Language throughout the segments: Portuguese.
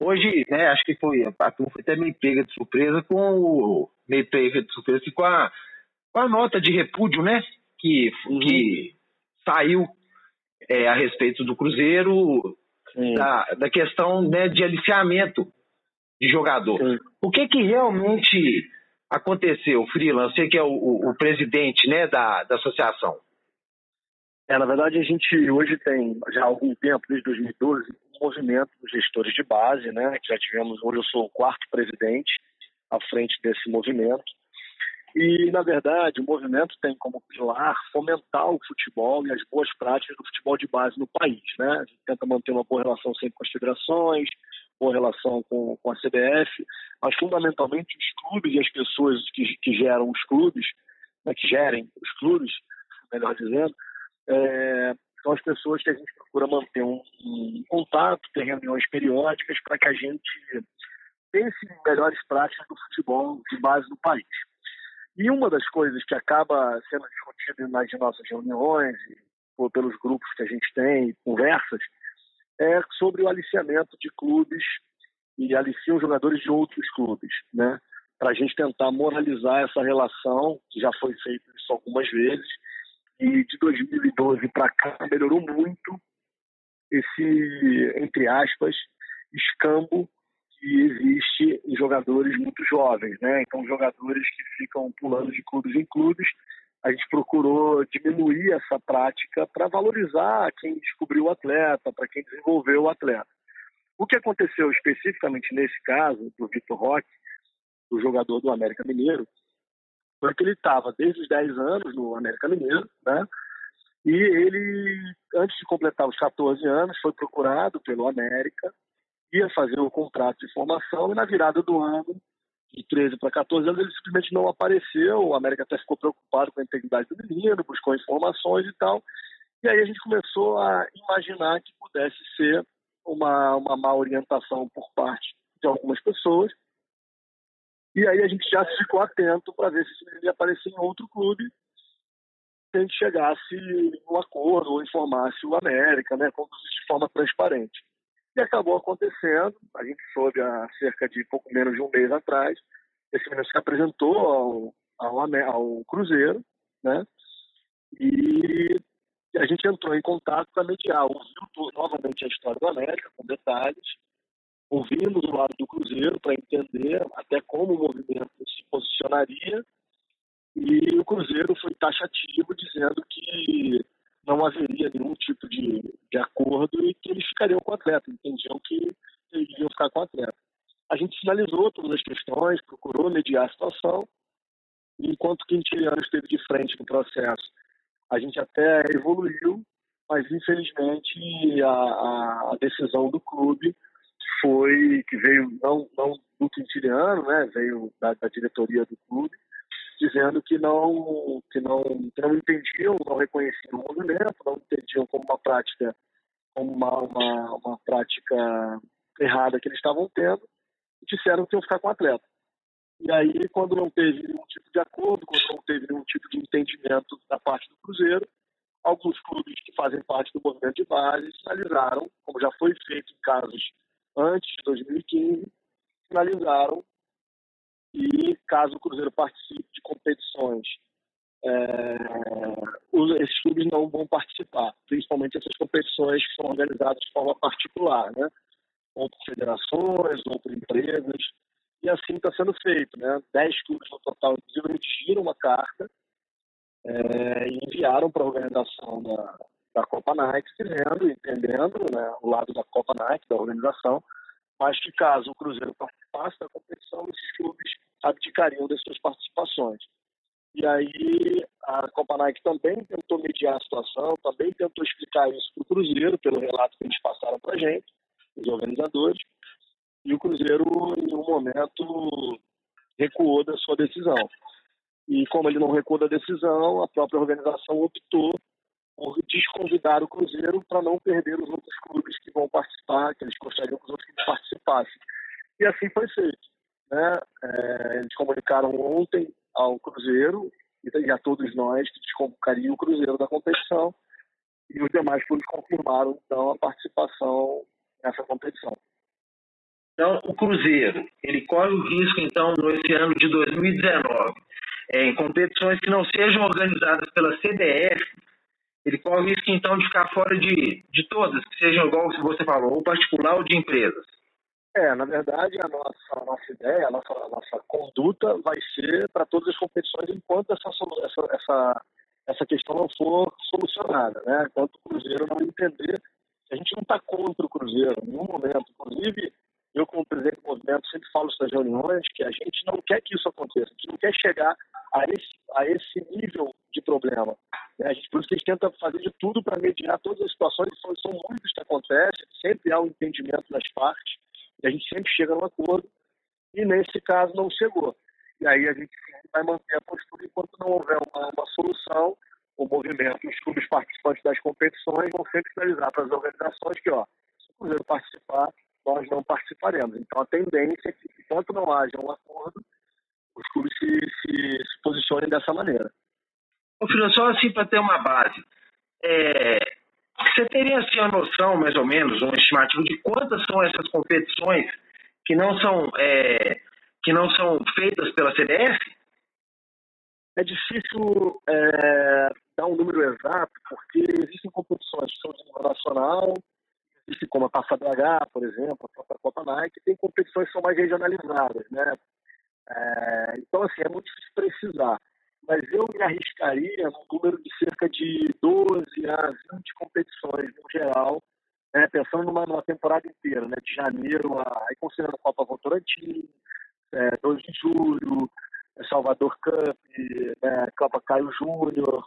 hoje, né, acho que foi, a turma foi até meio pega de surpresa com o, meio pega de surpresa com a, com a nota de repúdio, né, que, uhum. que saiu é, a respeito do Cruzeiro, da, da, questão né, de aliciamento de jogador. Sim. O que que realmente aconteceu, Freeland? Você que é o, o, o presidente né, da, da associação. É, na verdade, a gente hoje tem já há algum tempo, desde 2012, um movimento dos gestores de base, né? Que já tivemos, hoje eu sou o quarto presidente à frente desse movimento. E, na verdade, o movimento tem como pilar fomentar o futebol e as boas práticas do futebol de base no país. Né? A gente tenta manter uma boa relação sempre com as federações, boa relação com, com a CBF, mas fundamentalmente os clubes e as pessoas que, que geram os clubes, né, que gerem os clubes, melhor dizendo, é, são as pessoas que a gente procura manter um, um contato, ter reuniões periódicas para que a gente pense em melhores práticas do futebol de base no país. E uma das coisas que acaba sendo discutida nas nossas reuniões, ou pelos grupos que a gente tem, conversas, é sobre o aliciamento de clubes e aliciam jogadores de outros clubes, né? Para a gente tentar moralizar essa relação, que já foi feito isso algumas vezes, e de 2012 para cá melhorou muito esse, entre aspas, escambo que existe em jogadores muito jovens, né? Então, jogadores que ficam pulando de clubes em clubes, a gente procurou diminuir essa prática para valorizar quem descobriu o atleta, para quem desenvolveu o atleta. O que aconteceu especificamente nesse caso do Vitor Roque, o jogador do América Mineiro, foi que ele estava desde os 10 anos no América Mineiro, né? E ele, antes de completar os 14 anos, foi procurado pelo América ia fazer o contrato de formação e na virada do ano, de 13 para 14 anos, ele simplesmente não apareceu. O América até ficou preocupado com a integridade do menino, buscou informações e tal. E aí a gente começou a imaginar que pudesse ser uma, uma má orientação por parte de algumas pessoas. E aí a gente já ficou atento para ver se ele aparecer em outro clube se a gente chegasse um acordo ou informasse o América, né, de forma transparente. E acabou acontecendo, a gente soube há cerca de pouco menos de um mês atrás, esse menino se apresentou ao, ao, ao Cruzeiro, né? E a gente entrou em contato para mediar, ouviu novamente a história do América, com detalhes, ouvimos o lado do Cruzeiro para entender até como o movimento se posicionaria, e o Cruzeiro foi taxativo, dizendo que não haveria nenhum tipo de, de acordo e que eles ficariam com o atleta, entendiam que eles iriam ficar com o atleta. A gente finalizou todas as questões, procurou mediar a situação, enquanto Quintiliano esteve de frente no processo, a gente até evoluiu, mas infelizmente a, a decisão do clube foi que veio não, não do Quintiliano, né, veio da, da diretoria do clube, dizendo que não, que não, que não entendiam, não reconheciam o movimento, não entendiam como uma prática, como uma, uma, uma prática errada que eles estavam tendo, e disseram que iam ficar com o atleta. E aí, quando não teve nenhum tipo de acordo, quando não teve nenhum tipo de entendimento da parte do Cruzeiro, alguns clubes que fazem parte do movimento de base sinalizaram, como já foi feito em casos antes de 2015, sinalizaram e caso o Cruzeiro participe de competições, é, esses clubes não vão participar, principalmente essas competições que são organizadas de forma particular, né? ou por federações, ou por empresas, e assim está sendo feito. Né? Dez clubes no total, inclusive, redigiram uma carta é, e enviaram para a organização da, da Copa Nike, dizendo, entendendo né, o lado da Copa Nike, da organização, mas que caso o Cruzeiro participasse da competição, esses clubes abdicariam das suas participações. E aí a Copa Nike também tentou mediar a situação, também tentou explicar isso para o Cruzeiro, pelo relato que eles passaram para a gente, os organizadores, e o Cruzeiro, em um momento, recuou da sua decisão. E como ele não recuou da decisão, a própria organização optou desconvidar o Cruzeiro para não perder os outros clubes que vão participar, que eles gostariam que os outros clubes participassem. E assim foi feito. Né? É, eles comunicaram ontem ao Cruzeiro e a todos nós que desconvocariam o Cruzeiro da competição e os demais clubes confirmaram então a participação nessa competição. Então, o Cruzeiro, ele corre o risco, então, nesse ano de 2019, é, em competições que não sejam organizadas pela CBF, ele corre o risco, então, de ficar fora de, de todas, que sejam, igual você falou, ou particular ou de empresas. É, na verdade, a nossa, a nossa ideia, a nossa, a nossa conduta vai ser para todas as competições enquanto essa, essa, essa, essa questão não for solucionada, né? Enquanto o Cruzeiro não entender a gente não está contra o Cruzeiro em nenhum momento. Inclusive, eu, como presidente do movimento, sempre falo nas reuniões que a gente não quer que isso aconteça, a gente não quer chegar a esse, a esse nível de problema. A gente, por isso que a gente tenta fazer de tudo para mediar todas as situações, são, são muitas que acontecem, sempre há um entendimento das partes, e a gente sempre chega no acordo, e nesse caso não chegou. E aí a gente vai manter a postura enquanto não houver uma, uma solução o movimento, os clubes participantes das competições vão sempre sinalizar para as organizações que, ó, se o Cruzeiro participar, nós não participaremos. Então, a tendência é que, enquanto não haja um acordo, os clubes se, se, se posicionem dessa maneira. Filho, só assim para ter uma base, é, você teria assim a noção, mais ou menos, um estimativo de quantas são essas competições que não são, é, que não são feitas pela CBF? É difícil é, dar um número exato, porque existem competições que são de nível nacional, existe como a Taça BH, por exemplo, a própria Copa Nike, tem competições que são mais regionalizadas, né? É, então, assim, é muito difícil precisar. Mas eu me arriscaria no número de cerca de 12 a 20 competições no geral, né, pensando numa, numa, temporada inteira, né, de janeiro a. Aí considerando a Copa Votorantim, é, 2 de julho, Salvador Cup, né, Copa Caio Júnior,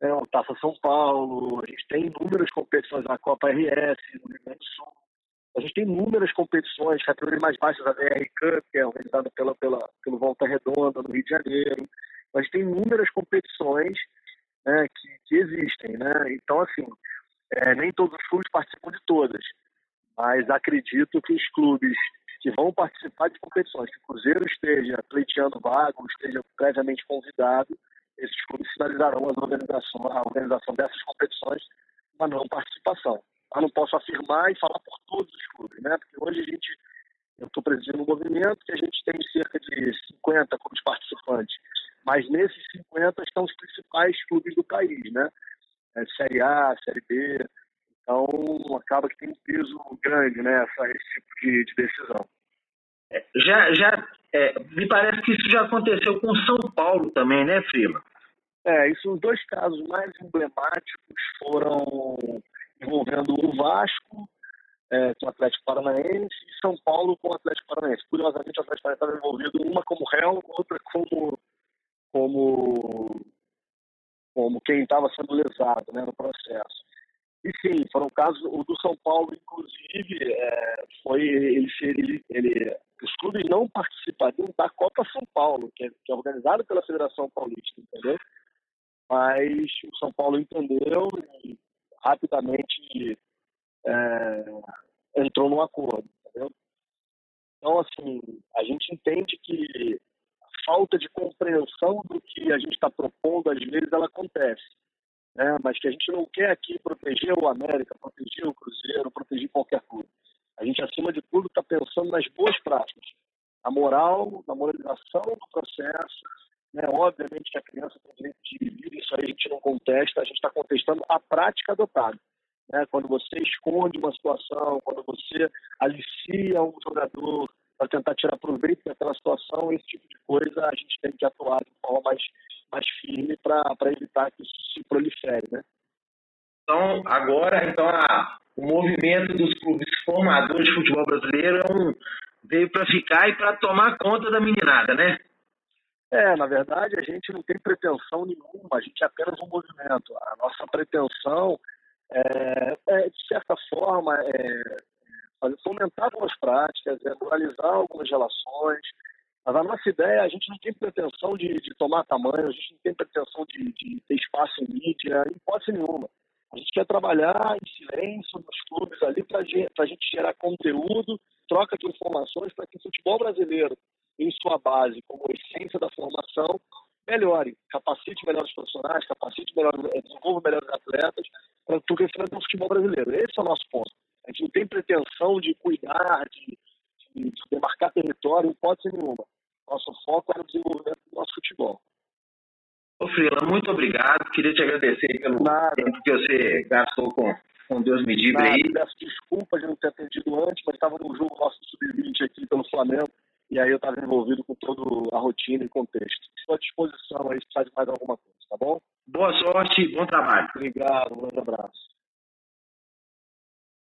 né, Taça São Paulo, a gente tem inúmeras competições na Copa RS, no Rio Grande do Sul. A gente tem inúmeras competições, categorias mais baixas, a BR Cup, que é organizada pela, pela, pelo Volta Redonda, no Rio de Janeiro. Gente tem inúmeras competições né, que, que existem. Né? Então, assim, é, nem todos os clubes participam de todas, mas acredito que os clubes que vão participar de competições, que o Cruzeiro esteja pleiteando vago, esteja previamente convidado, esses clubes sinalizarão a organização, a organização dessas competições uma não participação. Eu não posso afirmar e falar por todos os clubes, né? Porque hoje a gente, eu estou presidindo um movimento que a gente tem cerca de 50 clubes participantes, mas nesses 50 estão os principais clubes do país, né? É, série A, Série B, então, acaba que tem um peso grande né, essa, esse tipo de, de decisão. É, já, já é, me parece que isso já aconteceu com São Paulo também, né, Frila? É, isso, os dois casos mais emblemáticos foram envolvendo o Vasco é, com o Atlético Paranaense e São Paulo com o Atlético Paranaense. Curiosamente, o Atlético Paranaense estava envolvido uma como réu, outra como, como, como quem estava sendo lesado né, no processo. E sim, foram casos, o do São Paulo, inclusive, é, foi ele, ele, ele, os clubes não participariam da Copa São Paulo, que é, que é organizada pela Federação Paulista, entendeu? Mas o São Paulo entendeu e rapidamente é, entrou num acordo, entendeu? Então, assim, a gente entende que falta de compreensão do que a gente está propondo, às vezes, ela acontece né? mas que a gente não quer aqui proteger o América, proteger o Cruzeiro, proteger qualquer clube. A gente, acima de tudo, está pensando nas boas práticas, na moral, na moralização do processo. Né? Obviamente que a criança tem direito de vida, isso aí a gente não contesta, a gente está contestando a prática adotada. Né? Quando você esconde uma situação, quando você alicia um jogador para tentar tirar proveito daquela situação, esse tipo de coisa a gente tem que atuar de forma mais mais firme para evitar que isso se prolifere, né? Então, agora, então, a, o movimento dos clubes formadores de futebol brasileiro é um, veio para ficar e para tomar conta da meninada, né? É, na verdade, a gente não tem pretensão nenhuma, a gente é apenas um movimento. A nossa pretensão é, é de certa forma, é, fomentar algumas práticas, moralizar algumas relações, mas a nossa ideia, a gente não tem pretensão de, de tomar tamanho, a gente não tem pretensão de, de ter espaço em mídia, em hipótese nenhuma. A gente quer trabalhar em silêncio nos clubes ali para a gente gerar conteúdo, troca de informações para que o futebol brasileiro, em sua base, como essência da formação, melhore, capacite melhores profissionais, capacite melhores, eh, desenvolva melhores atletas para o crescimento do futebol brasileiro. Esse é o nosso ponto. A gente não tem pretensão de cuidar, de, de, vitória, hipótese nenhuma. Nosso foco era o desenvolvimento do nosso futebol. Ô Frila, muito obrigado. Queria te agradecer pelo Nada. tempo que você gastou com, com Deus me livre aí. Peço desculpas de não ter atendido antes, mas estava no jogo nosso sub-20 aqui pelo Flamengo. E aí eu estava envolvido com toda a rotina e contexto. Estou à disposição aí se faz mais alguma coisa, tá bom? Boa sorte e bom trabalho. Obrigado, um grande abraço.